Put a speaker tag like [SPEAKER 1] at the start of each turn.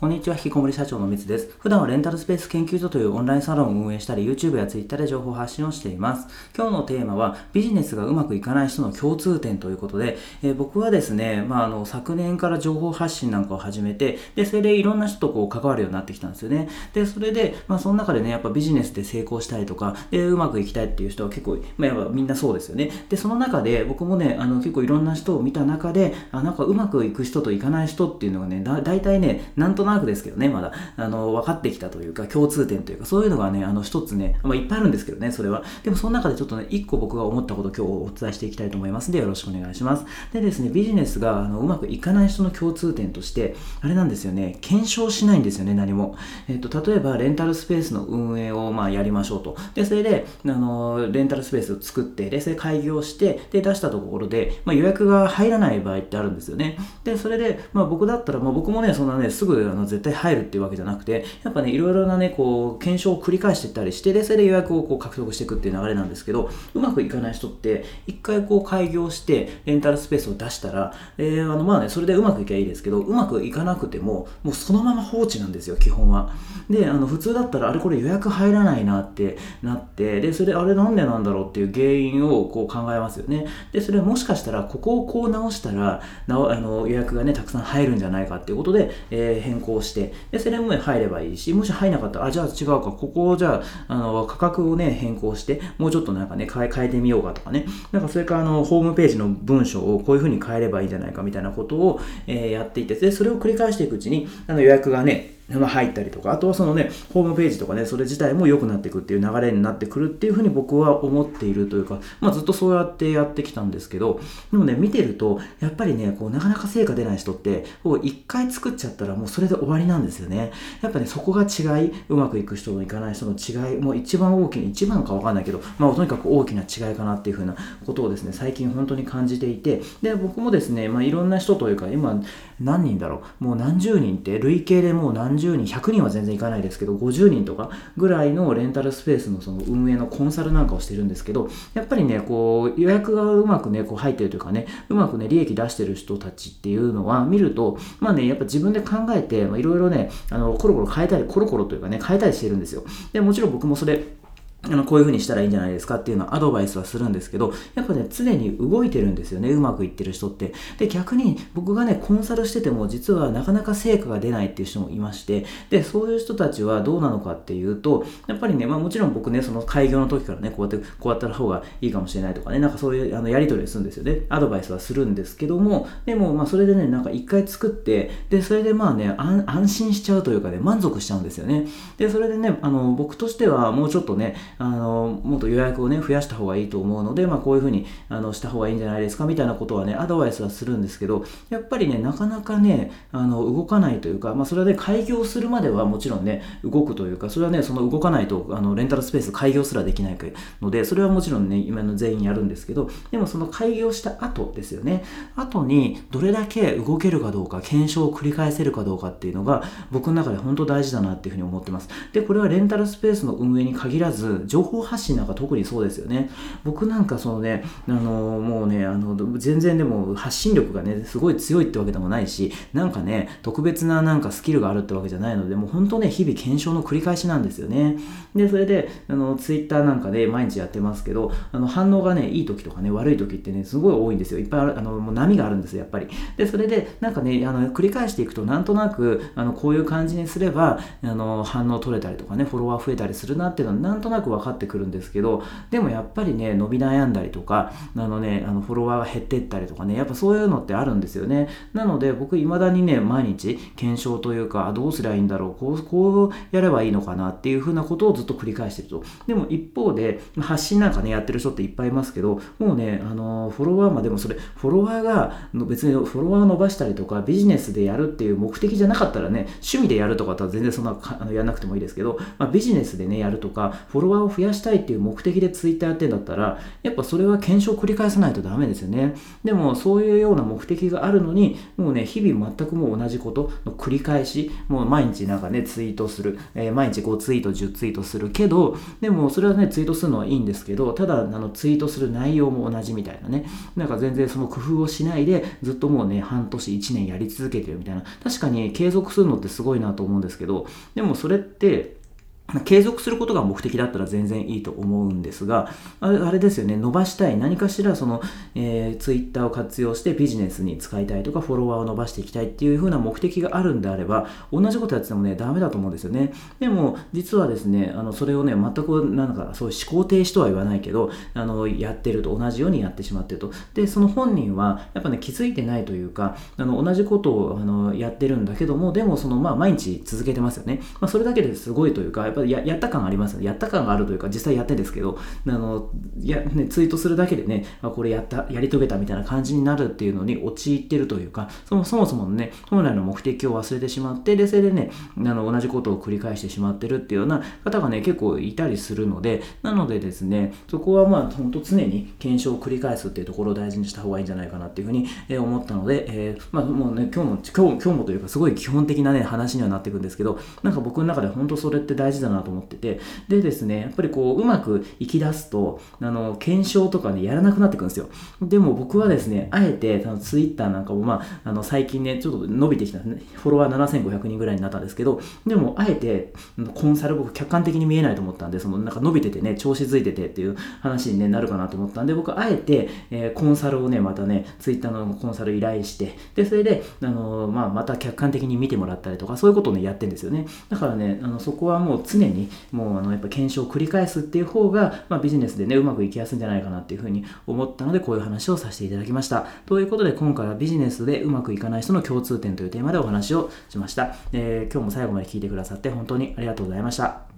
[SPEAKER 1] こんにちは、引きこもり社長のみつです。普段はレンタルスペース研究所というオンラインサロンを運営したり、YouTube や Twitter で情報発信をしています。今日のテーマは、ビジネスがうまくいかない人の共通点ということで、えー、僕はですね、まあ、あの、昨年から情報発信なんかを始めて、で、それでいろんな人とこう関わるようになってきたんですよね。で、それで、まあ、その中でね、やっぱビジネスで成功したいとか、で、うまくいきたいっていう人は結構、まあ、やっぱみんなそうですよね。で、その中で、僕もね、あの、結構いろんな人を見た中で、あ、なんかうまくいく人といかない人っていうのがね、だ、大体ね、なんとなくですけどね、まだあの、分かってきたというか、共通点というか、そういうのがね、あの、一つね、まあ、いっぱいあるんですけどね、それは。でも、その中でちょっとね、一個僕が思ったことを今日お伝えしていきたいと思いますので、よろしくお願いします。でですね、ビジネスがあのうまくいかない人の共通点として、あれなんですよね、検証しないんですよね、何も。えっ、と、例えば、レンタルスペースの運営を、まあ、やりましょうと。で、それで、あの、レンタルスペースを作って、で、それ開業して、で、出したところで、まあ、予約が入らない場合ってあるんですよね。で、それで、まあ、僕だったら、まあ、僕もね、そんなね、すぐあの絶対入るっていうわけじゃなくて、やっぱね、いろいろなね、こう、検証を繰り返していったりして、で、それで予約をこう獲得していくっていう流れなんですけど、うまくいかない人って、一回こう開業して、レンタルスペースを出したら、えー、あの、まあね、それでうまくいけばいいですけど、うまくいかなくても、もうそのまま放置なんですよ、基本は。で、あの、普通だったら、あれこれ予約入らないなってなって、で、それであれなんでなんだろうっていう原因をこう考えますよね。で、それもしかしたら、ここをこう直したら、なあの予約がね、たくさん入るんじゃないかっていうことで、えー、変更して、で、それも入ればいいし、もし入らなかったら、あ、じゃあ違うか、ここをじゃあ、あの、価格をね、変更して、もうちょっとなんかね、変え変えてみようかとかね、なんかそれからあの、ホームページの文章をこういう風に変えればいいんじゃないかみたいなことを、えー、やっていて、で、それを繰り返していくうちに、あの予約がね、入ったりとか、あとはそのね、ホームページとかね、それ自体も良くなっていくっていう流れになってくるっていうふうに僕は思っているというか、まあずっとそうやってやってきたんですけど、でもね、見てると、やっぱりね、こう、なかなか成果出ない人って、こう、一回作っちゃったらもうそれで終わりなんですよね。やっぱね、そこが違い、うまくいく人といかない人の違い、もう一番大きな、一番かわかんないけど、まあとにかく大きな違いかなっていうふうなことをですね、最近本当に感じていて、で、僕もですね、まあいろんな人というか、今、何人だろう、もう何十人って、累計でもう何十人、100人は全全然いかないですけど、50人とかぐらいのレンタルスペースのその運営のコンサルなんかをしてるんですけど、やっぱりね、こう、予約がうまくね、こう入ってるというかね、うまくね、利益出してる人たちっていうのは見ると、まあね、やっぱ自分で考えて、いろいろね、あの、コロコロ変えたり、コロコロというかね、変えたりしてるんですよ。で、もちろん僕もそれ、あの、こういう風にしたらいいんじゃないですかっていうのはアドバイスはするんですけど、やっぱね、常に動いてるんですよね、うまくいってる人って。で、逆に僕がね、コンサルしてても実はなかなか成果が出ないっていう人もいまして、で、そういう人たちはどうなのかっていうと、やっぱりね、まあもちろん僕ね、その開業の時からね、こうやって、こうやった方がいいかもしれないとかね、なんかそういうあのやり取りするんですよね。アドバイスはするんですけども、でもまあそれでね、なんか一回作って、で、それでまあね、安心しちゃうというかね、満足しちゃうんですよね。で、それでね、あの、僕としてはもうちょっとね、あの、もっと予約をね、増やした方がいいと思うので、まあ、こういうふうにあのした方がいいんじゃないですかみたいなことはね、アドバイスはするんですけど、やっぱりね、なかなかね、あの動かないというか、まあ、それで、ね、開業するまではもちろんね、動くというか、それはね、その動かないと、あのレンタルスペース開業すらできないので、それはもちろんね、今の全員やるんですけど、でもその開業した後ですよね、後にどれだけ動けるかどうか、検証を繰り返せるかどうかっていうのが、僕の中で本当大事だなっていうふうに思ってます。で、これはレンタルスペースの運営に限らず、情報発信なんか特にそうですよね。僕なんかそのね、あのもうね、あの全然でも発信力がね、すごい強いってわけでもないし、なんかね、特別ななんかスキルがあるってわけじゃないので、もう本当ね、日々検証の繰り返しなんですよね。で、それで、あの、ツイッターなんかで毎日やってますけど、あの、反応がね、いい時とかね、悪い時ってね、すごい多いんですよ。いっぱいある、あの、もう波があるんですよ、やっぱり。で、それで、なんかね、あの、繰り返していくと、なんとなく、あの、こういう感じにすれば、あの、反応取れたりとかね、フォロワー増えたりするなっていうのは、なんとなく分かってくるんですけど、でもやっぱりね、伸び悩んだりとか、あのね、あのフォロワーが減ってったりとかね、やっぱそういうのってあるんですよね。なので、僕、未だにね、毎日検証というか、どうすりゃいいんだろう、こう、こうやればいいのかなっていうふうなことをずっと繰り返してると。でも一方で、発信なんかね、やってる人っていっぱいいますけど、もうね、あの、フォロワー、まあでもそれ、フォロワーが別にフォロワーを伸ばしたりとか、ビジネスでやるっていう目的じゃなかったらね、趣味でやるとかだったら全然そんなあのやらなくてもいいですけど、まあ、ビジネスでね、やるとか、フォロワワーを増やしたいっていう目的でツイッターやってんだったら、やっぱそれは検証を繰り返さないとダメですよね。でも、そういうような目的があるのに、もうね、日々全くもう同じことの繰り返し、もう毎日なんかね、ツイートする、えー、毎日5ツイート、10ツイートするけど、でもそれはね、ツイートするのはいいんですけど、ただ、あの、ツイートする内容も同じみたいなね、なんか全然その工夫をしないで、ずっともうね、半年、1年やり続けてるみたいな、確かに継続するのってすごいなと思うんですけど、でもそれって、継続することが目的だったら全然いいと思うんですが、あれあれですよね、伸ばしたい、何かしらその、えー、ツイッターを活用してビジネスに使いたいとか、フォロワーを伸ばしていきたいっていう風な目的があるんであれば、同じことやっててもね、ダメだと思うんですよね。でも、実はですね、あのそれをね、全くなんかそう思考停止とは言わないけど、あのやってると同じようにやってしまってると。で、その本人は、やっぱね、気づいてないというか、あの同じことをあのやってるんだけども、でも、その、まあ、毎日続けてますよね。まあ、それだけですごいというか、やっぱりややった感ありますやった感があるというか、実際やってですけど、あの、や、ね、ツイートするだけでね、あ、これやった、やり遂げたみたいな感じになるっていうのに陥ってるというか、そもそもそもね、本来の目的を忘れてしまって、で、それでね、あの、同じことを繰り返してしまってるっていうような方がね、結構いたりするので、なのでですね、そこはまあ、本当常に検証を繰り返すっていうところを大事にした方がいいんじゃないかなっていうふうに思ったので、えー、まあ、もうね、今日も、今日今日もというか、すごい基本的なね、話にはなっていくんですけど、なんか僕の中で本当それって大事だなと思ってて、でですね、やっぱりこう、うまくいき出すと、あの、検証とかね、やらなくなってくるんですよ。でも僕はですね、あえて、あのツイッターなんかも、まあ、あの、最近ね、ちょっと伸びてきたんですね。フォロワー7500人ぐらいになったんですけど、でも、あえて、コンサル僕客観的に見えないと思ったんで、その、なんか伸びててね、調子づいててっていう話に、ね、なるかなと思ったんで、僕あえて、えー、コンサルをね、またね、ツイッターのコンサル依頼して、で、それで、あのまあ、また客観的に見てもらったりとか、そういうことをね、やってんですよね。だからね、あのそこはもう常に、もう、あの、やっぱ検証を繰り返すっていう方が、まあ、ビジネスでね、うまくいきやすいんじゃないかなっていうふうに思ったので、こういう話をさせていただきました。ということで、今回はビジネスでうまくいかない人の共通点というテーマでお話をしました。えー、今日も最後まで聞いてくださって本当にありがとうございました。